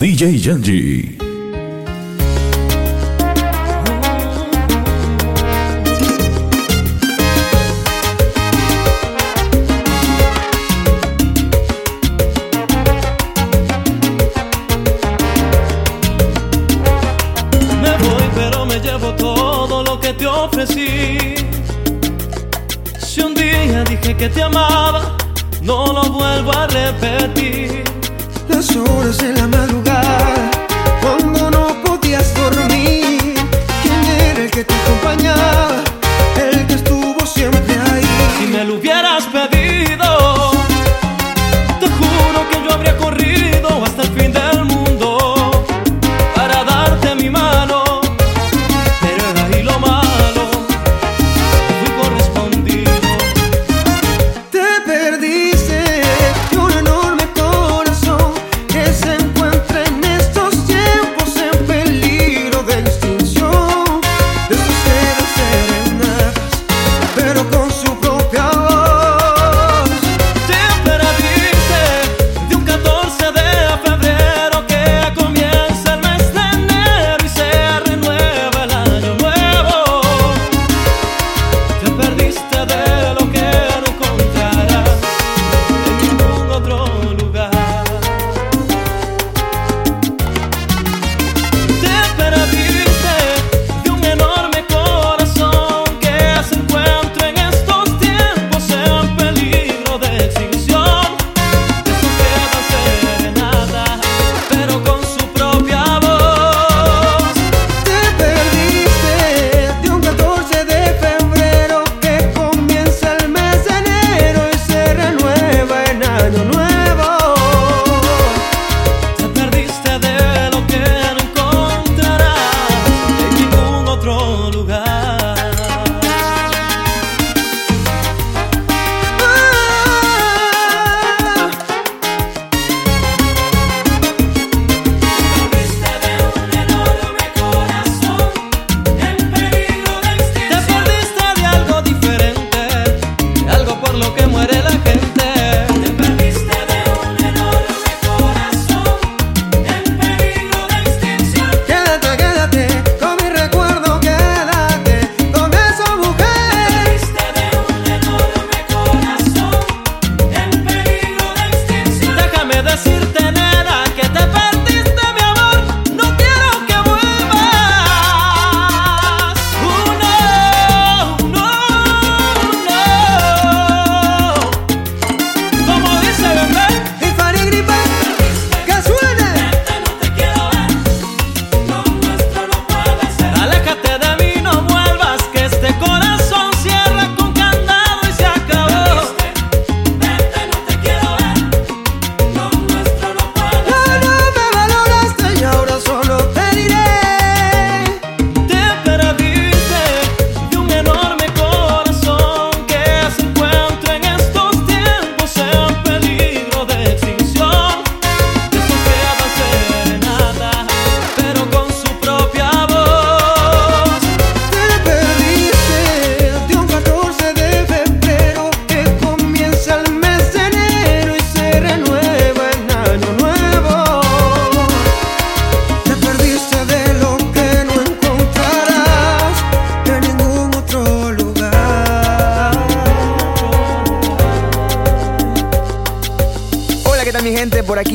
DJ Yanji.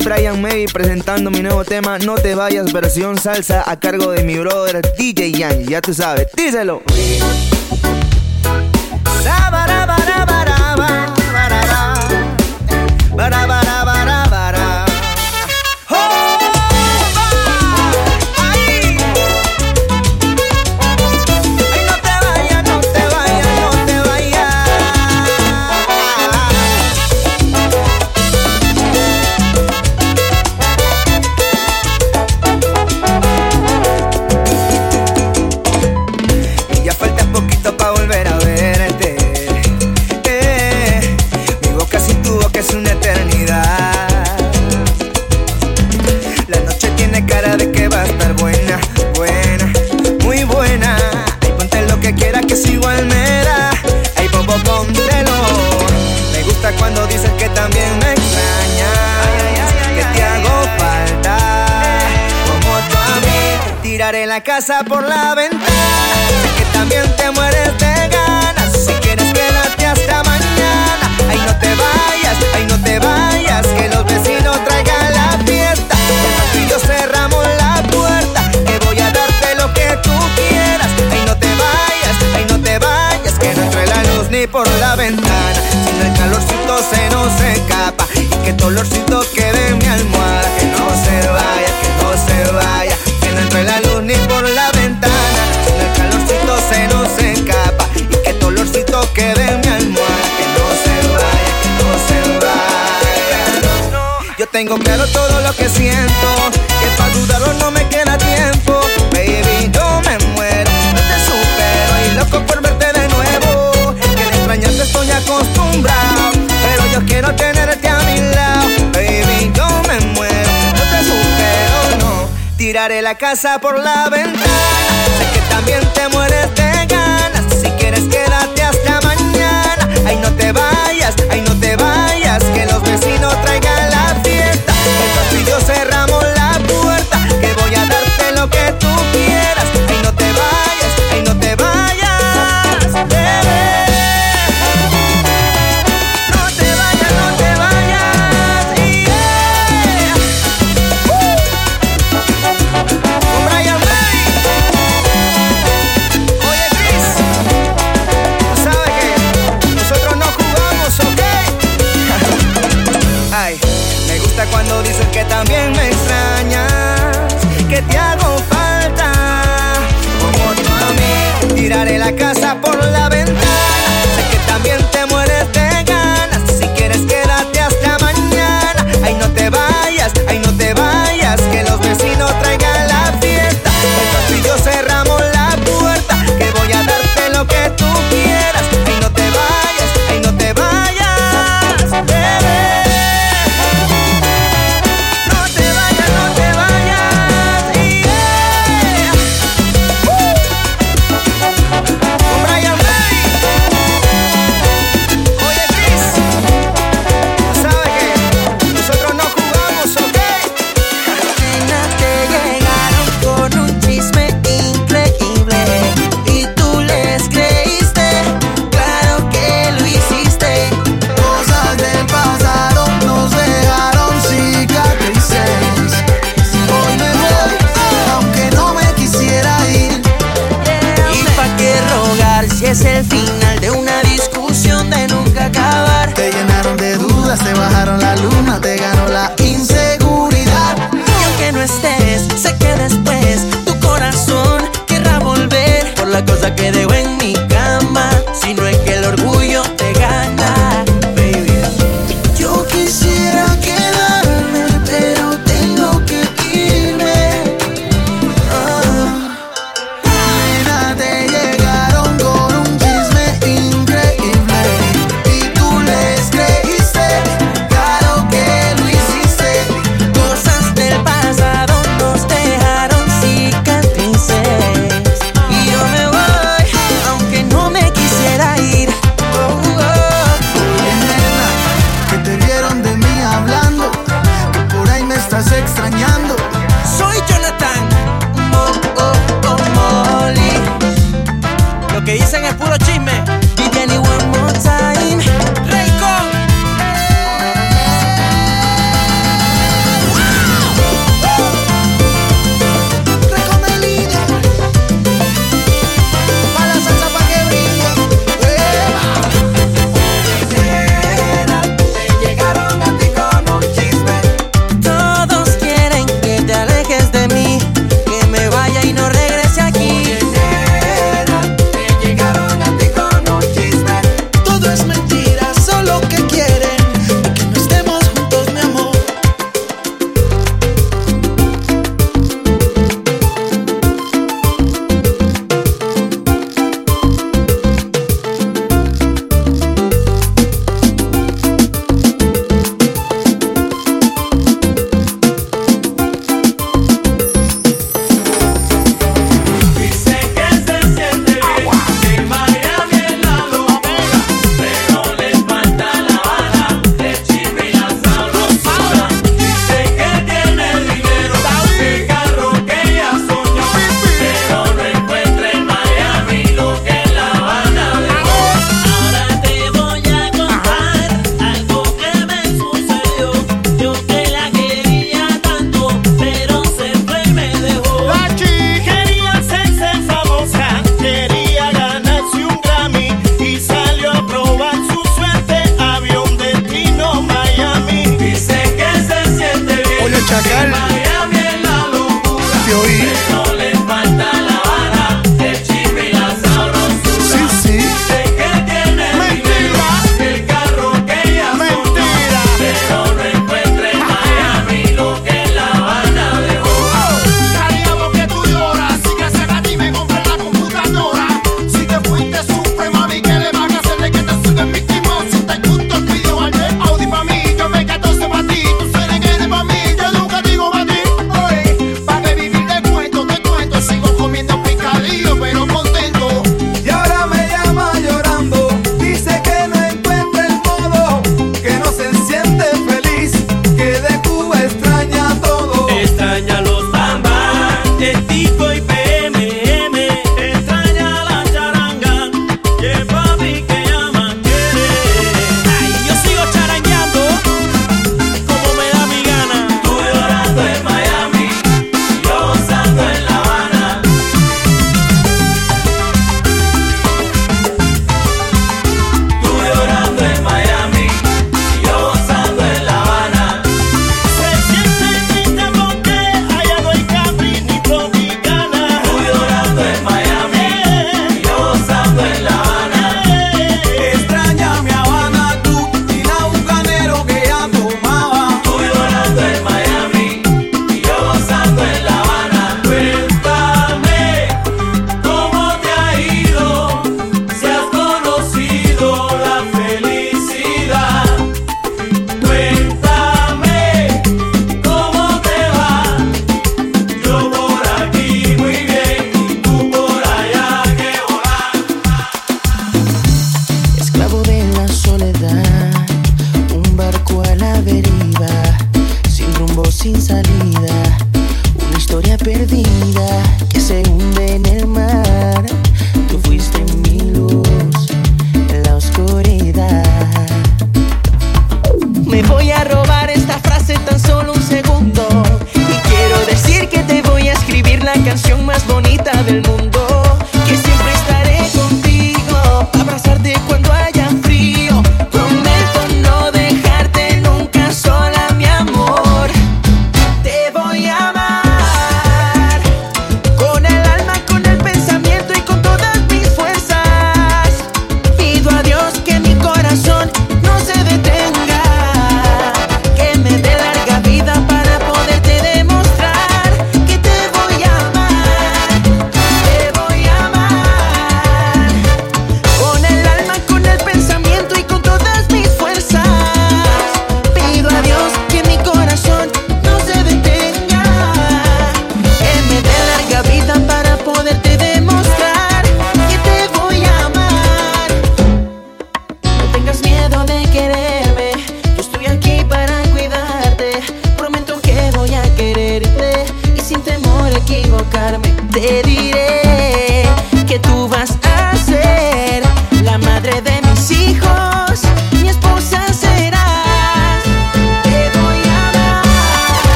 Brian May presentando mi nuevo tema No te vayas, versión salsa a cargo de mi brother DJ Yang. Ya tú sabes, díselo. La casa por la ventana. Sé que también te mueres de ganas. Si quieres quédate hasta mañana. Ay, no te vayas, ay, no te vayas. Que los vecinos traigan la fiesta. Y yo cerramos la puerta. Que voy a darte lo que tú quieras. Ay, no te vayas, ay, no te vayas. Que no entre la luz ni por la ventana. Si el calorcito se nos escapa. Y que dolorcito tengo claro todo lo que siento. Que para dudarlo no me queda tiempo. Baby, yo me muero. No te supero y loco por verte de nuevo. Que de extrañarte estoy acostumbrado. Pero yo quiero tenerte a mi lado. Baby, yo me muero. No te supero, no. Tiraré la casa por la ventana. Sé que también te mueres de ganas. Si quieres, quédate hasta mañana. Ay, no te vayas, ay, no te vayas. Que los vecinos traigan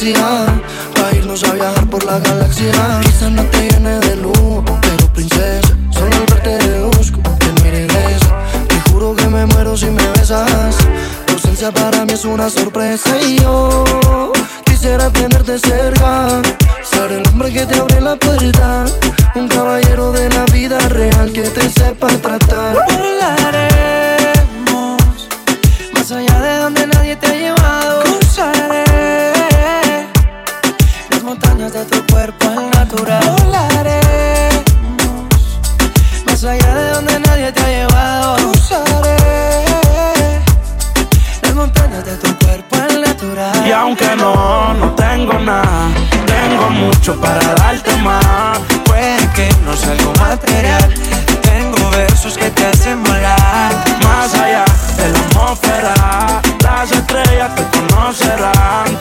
intensidad, para irnos a viajar por la galaxia. besos que te hacen volar más allá de la atmósfera. Las estrellas te conocerán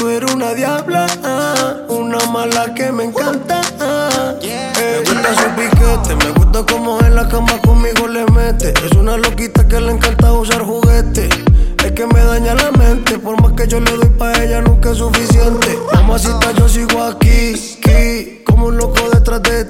Tú eres una diabla, ah, una mala que me encanta. Ah. Me gusta su piquete, me gusta cómo en la cama conmigo le mete. Es una loquita que le encanta usar juguete. Es que me daña la mente, por más que yo le doy pa' ella nunca es suficiente. Mamacita, yo sigo aquí, aquí como un loco detrás de ti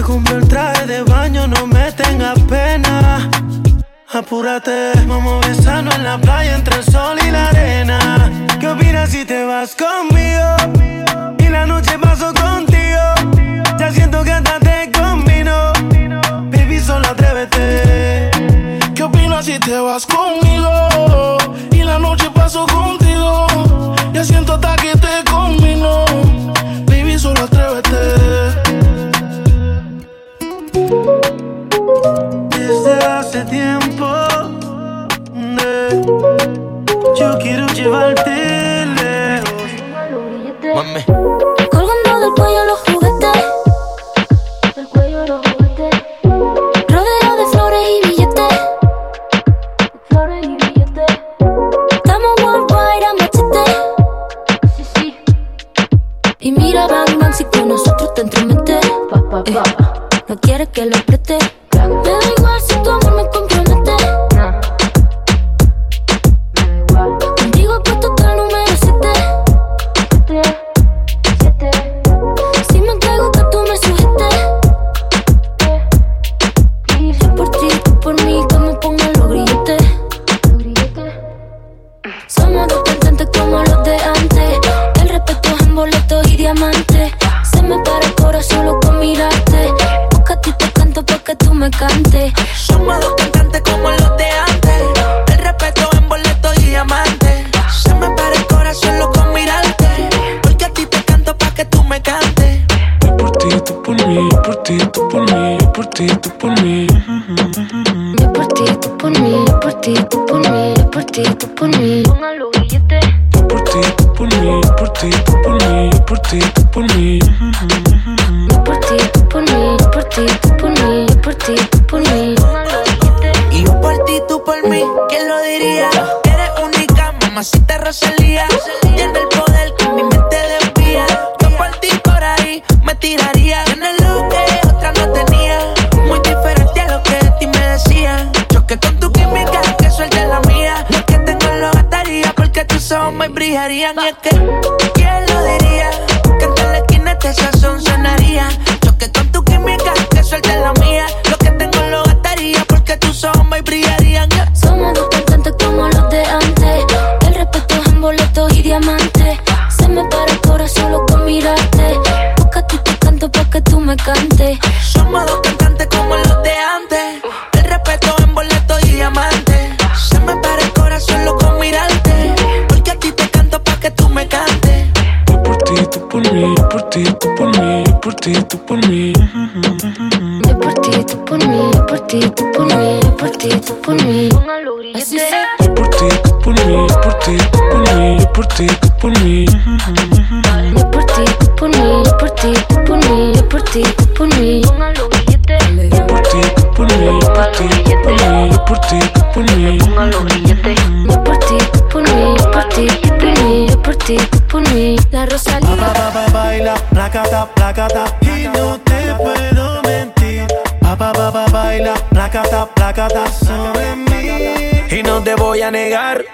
Te compré el traje de baño, no me tengas pena. Apúrate, vamos besando en la playa entre el sol y la arena. ¿Qué opinas si te vas conmigo? Y la noche paso contigo. Ya siento que hasta te combino. Baby, solo atrévete. ¿Qué opinas si te vas conmigo? Y la noche paso contigo. Ya siento hasta que te combino. hace tiempo. Yo quiero llevarte lejos. Mami. Colgando del cuello los juguetes. Del cuello los juguetes. Rodeado de flores y billetes. Flores y billetes. Estamos worldwide a machete. Sí, sí. Y mira, Bang si con nosotros te entromete. Pa, pa, pa. Eh, no quiere que lo preste. Bang, bang. ti, tú por mí, yo por ti, tú por mí. Póngalo billete. Yo por ti, por mí, yo por ti, por mí, yo por ti, por mí. Yo por ti, por mí, yo por ti, por mí, yo por ti, por mí. Y yo por ti, tú por mí, ¿quién lo diría? Eres única, mamacita Rosalía voy a negar.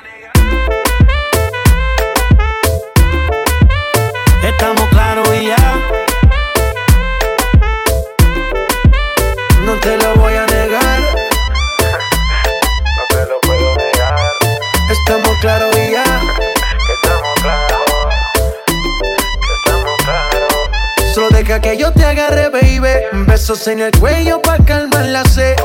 Estamos claros y ya. No te lo voy a negar. No te lo puedo negar. Estamos claros y ya. Estamos claros. Estamos claros. Solo deja que yo te agarre, baby. Besos en el cuello para calmar la sed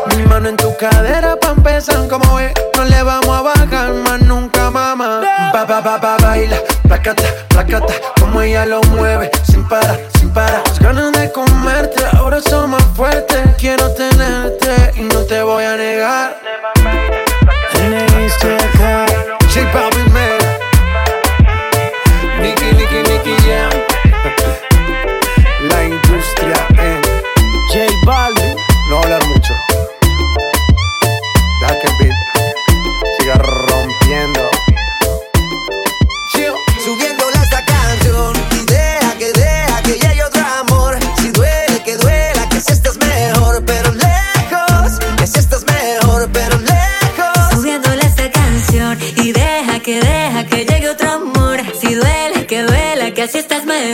mano en tu cadera pa' empezar como es. No le vamos a bajar más nunca, mamá. Ba, ba, ba, ba, baila, placata, placata, como ella lo mueve, sin parar, sin parar. Las ganas de comerte ahora son más fuertes. Quiero tenerte y no te voy a negar. Teniste acá.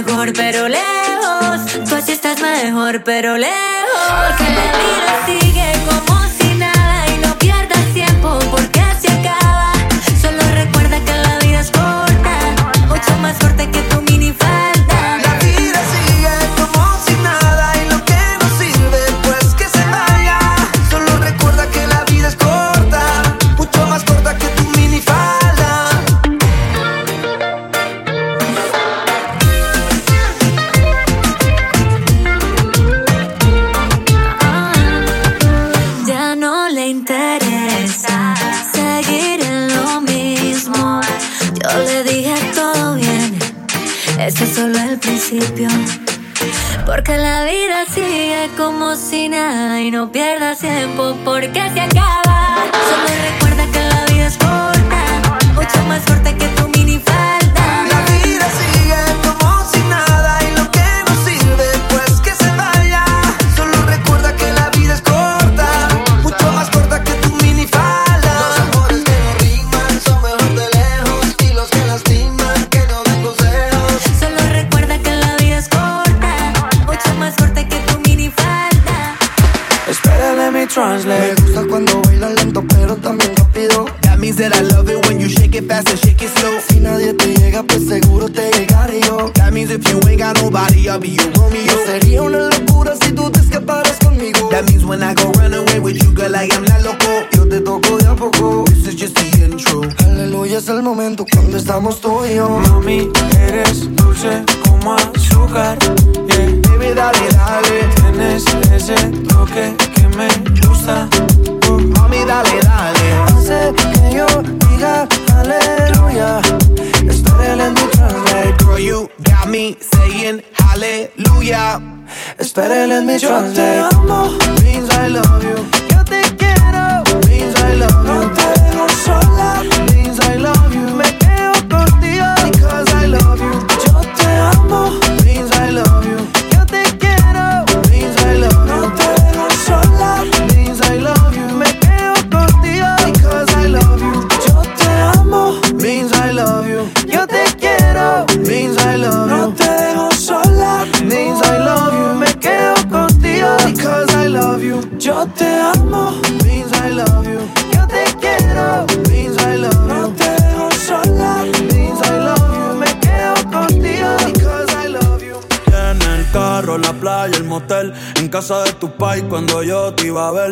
mejor, pero lejos. Tú así estás mejor, pero lejos. Que la vida sigue como. Porque la vida sigue como si nada y no pierdas tiempo porque se acaba. Solo recuerda que la vida es corta, mucho más corta que tú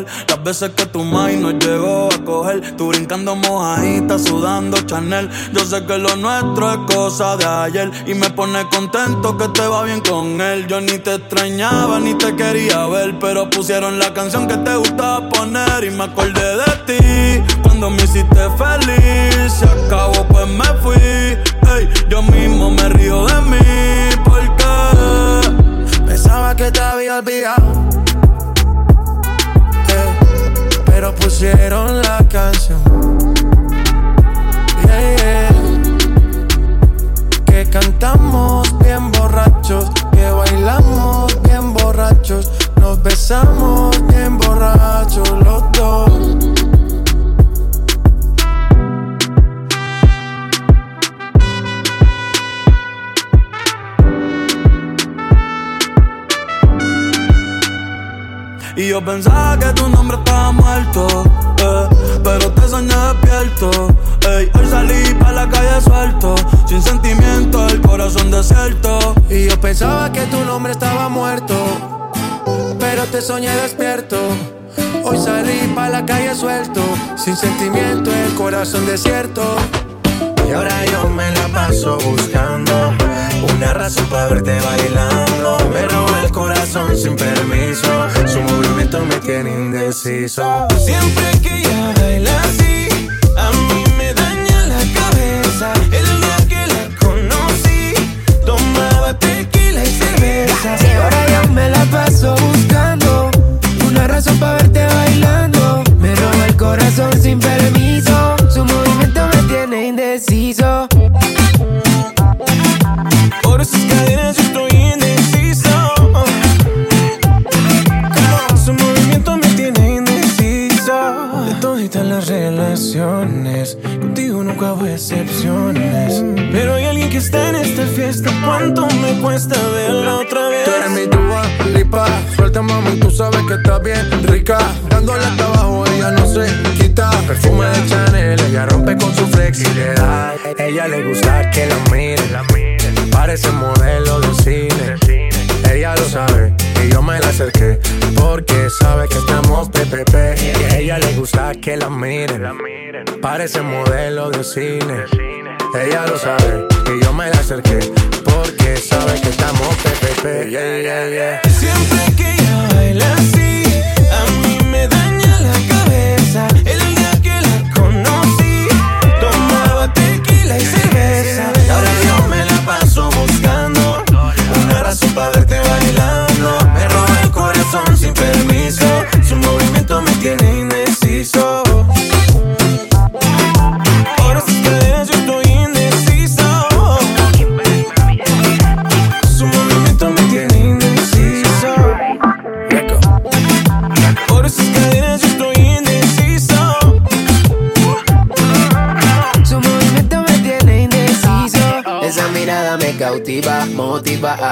Las veces que tu maíz no llegó a coger, tú brincando mojadita, sudando Chanel. Yo sé que lo nuestro es cosa de ayer y me pone contento que te va bien con él. Yo ni te extrañaba ni te quería ver, pero pusieron la canción que te gustaba poner y me acordé de ti cuando me hiciste feliz. Se acabó, pues me fui. Hey, yo mismo me río de mí porque pensaba que te había olvidado pero pusieron la canción. Yeah, yeah. Que cantamos bien borrachos, que bailamos bien borrachos, nos besamos bien borrachos los dos. Y yo pensaba que tu nombre estaba muerto, eh, pero te soñé despierto. Hoy salí pa' la calle suelto, sin sentimiento, el corazón desierto. Y yo pensaba que tu nombre estaba muerto, pero te soñé despierto. Hoy salí pa' la calle suelto, sin sentimiento, el corazón desierto. Y ahora yo me la paso buscando una razón para verte bailando. Me roba el corazón sin permiso, su movimiento me tiene indeciso. Siempre que ella baila así, a mí me daña la cabeza. El día que la conocí, tomaba tequila y cerveza. Y ahora yo me la paso buscando una razón para verte bailando. Me roba el corazón sin permiso. Su movimiento me tiene indeciso. Contigo nunca hubo excepciones. Pero hay alguien que está en esta fiesta. ¿Cuánto me cuesta verla otra vez? Tú eres mi tuba, lipa. Suelta, mami, tú sabes que estás bien rica. Dándole hasta abajo, ella no se quita. Perfume de Chanel, ella rompe con su flexibilidad. Ella le gusta que la miren. Parece modelo de cine. Ella lo sabe y yo me la acerqué. Porque sabe que estamos PPP. Y a ella le gusta que la miren. Parece modelo de cine. Ella lo sabe y yo me la acerqué. Porque sabe que estamos PPP. Yeah, yeah, yeah. Siempre que ella baila razón para verte bailando.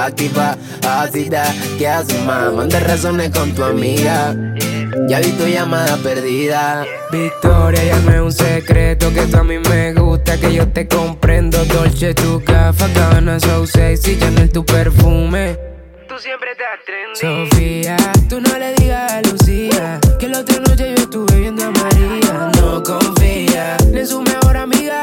Activa, ácida. ¿Qué haces, más? Manda razones con tu amiga. Ya vi tu llamada perdida. Victoria, ya no es un secreto que tú a mí me gusta, que yo te comprendo. Dolce, tu gafa, Gabbana, so sexy, Chanel, tu perfume. Tú siempre estás trendy. Sofía, tú no le digas a Lucía que la otra noche yo estuve viendo a María. No confía ni en su mejor amiga,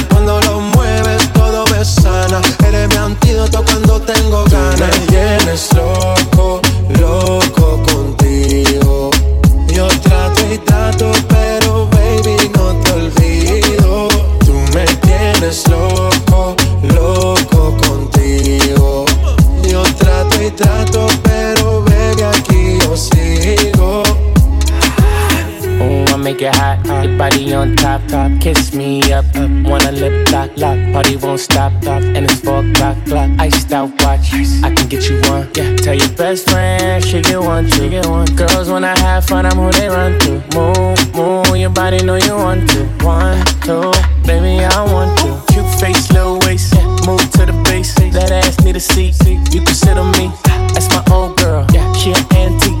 Eres mi antídoto cuando tengo ganas. Me tienes loco, loco contigo. Yo trato y trato, pero baby, no te olvido. Tú me tienes loco, loco contigo. Yo trato y trato, pero make it hot, your body on top, top. Kiss me up, up. Wanna lip lock, lock. Party won't stop, stop. And it's four o'clock, clock. Iced out watch, I can get you one. Yeah, tell your best friend she get one, she get one. Girls when I have fun, I'm who they run to. Move, move, your body know you want to. One, two, baby I want to. Cute face, little waist, yeah. Move to the base, that ass need a seat. You can sit on me, that's my old girl. Yeah, she an antique.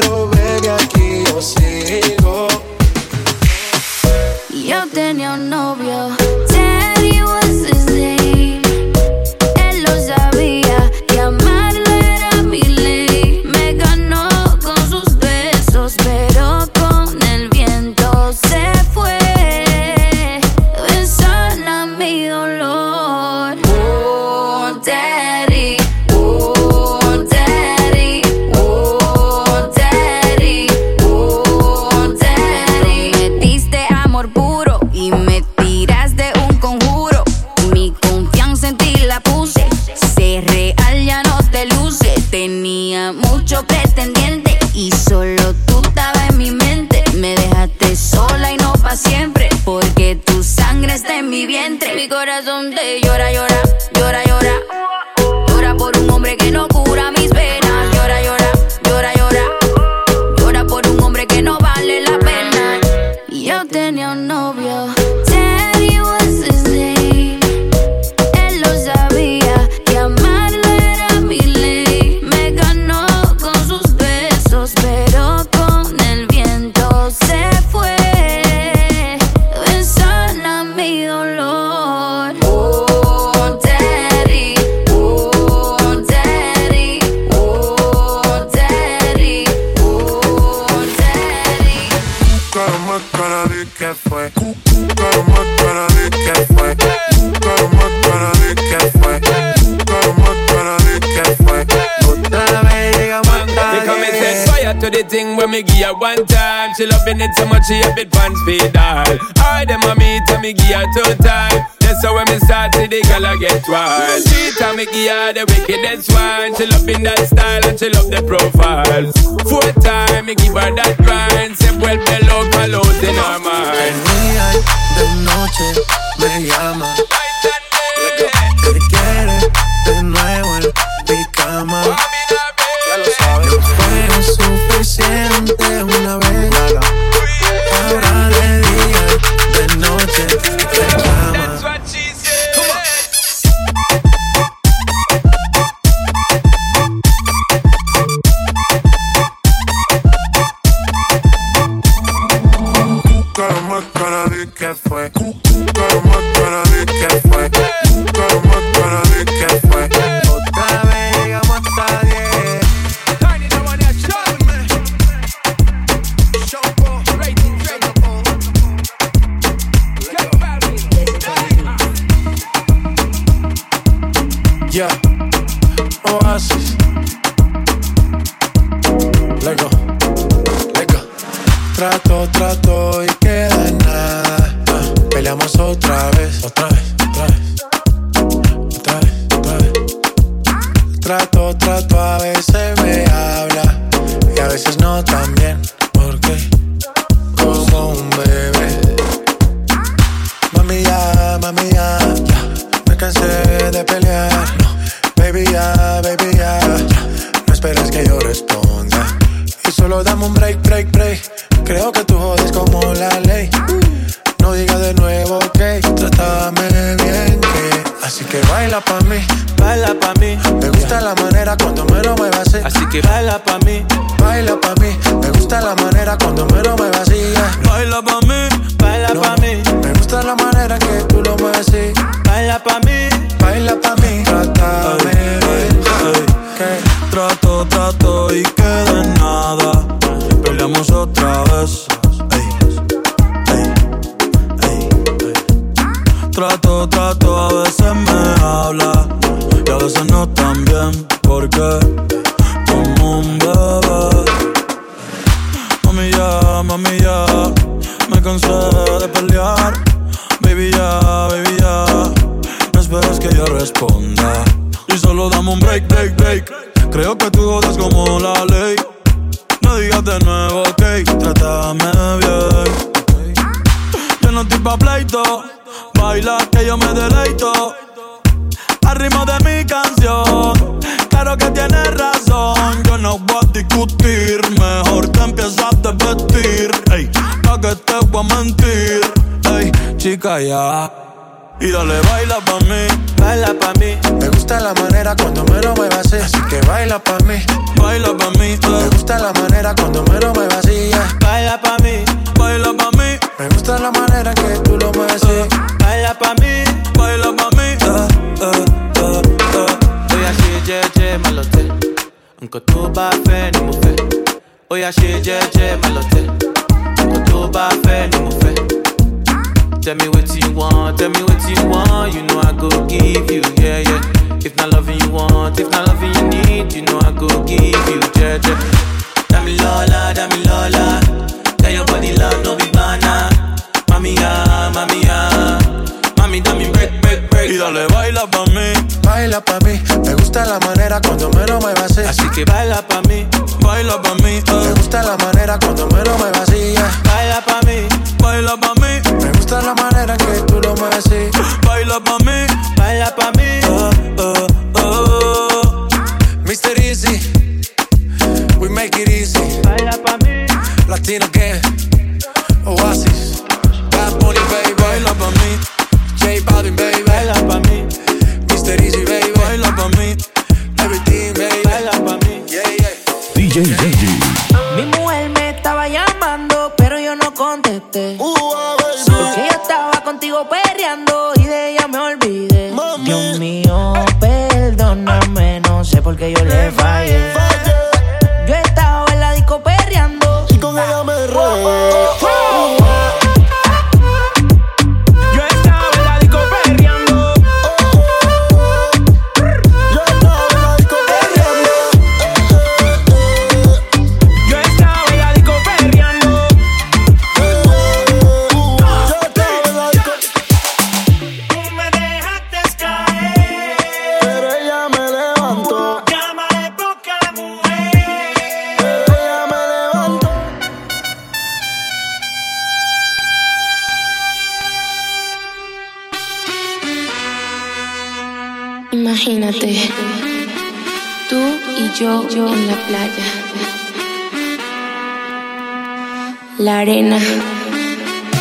two time. That's how when me start to the girl I get wild. Three time me give her the wickedest one. She loving that style and she love the profile. Four time me give her that grind. Se vuelve loca, lost in her mind. día de noche me llama. Que quiere de nuevo en mi cama. Ya lo sabes. No fue suficiente una vez. Que fue. Caramba, sé. Así. Que baila pa' mí, Baila pa' mí, me gusta la manera cuando me vacía. Baila pa' mí, baila pa' mí, Me gusta la manera que tú lo mueves así. baila pa' mí. Baila pa' mí, trátame trato, trato y que de nada. Peleamos otra vez. Trato, trato, a veces me habla veces no tan porque como un bebé. Mami ya, mami ya, me cansé de pelear. Baby ya, baby ya, no esperes que yo responda. Y solo dame un break, break, break. Creo que tú jodas como la ley. Ya. Y dale, baila pa' mí, Baila pa' mí, me gusta la manera cuando me vacía. Así que baila pa' mí. baila pa' mí, Me eh. gusta la manera cuando me vacía. baila pa' mí, baila pa' mí, Me gusta la manera que tú lo mueves así. baila pa' mí. baila pa' mí, eh, eh, eh, eh. Ṣe jẹ́jẹ́ má lọ tẹ̀, nǹkan tó bá fẹ́ ni. Oya ṣe jẹ́jẹ́ má lọ tẹ̀, nǹkan tó bá fẹ́ ni fẹ́. Tell me what you want, tell me what you want, you know I go give you, yeah, yeah. If not loving you want, if not loving you need, you know I go give you, yeah, yeah. Dami Lola, Dami Lola, tell your body love, no be banana. Mami, ah, mami, ah, mami, dame break, break, break. Y dale, baila pa' mí, Baila pa' mí, me gusta la manera cuando mero me vacía. Así que baila pa' mí, baila pa' mí, Me eh. gusta la manera cuando mero me vacía.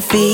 Filosofía. Solo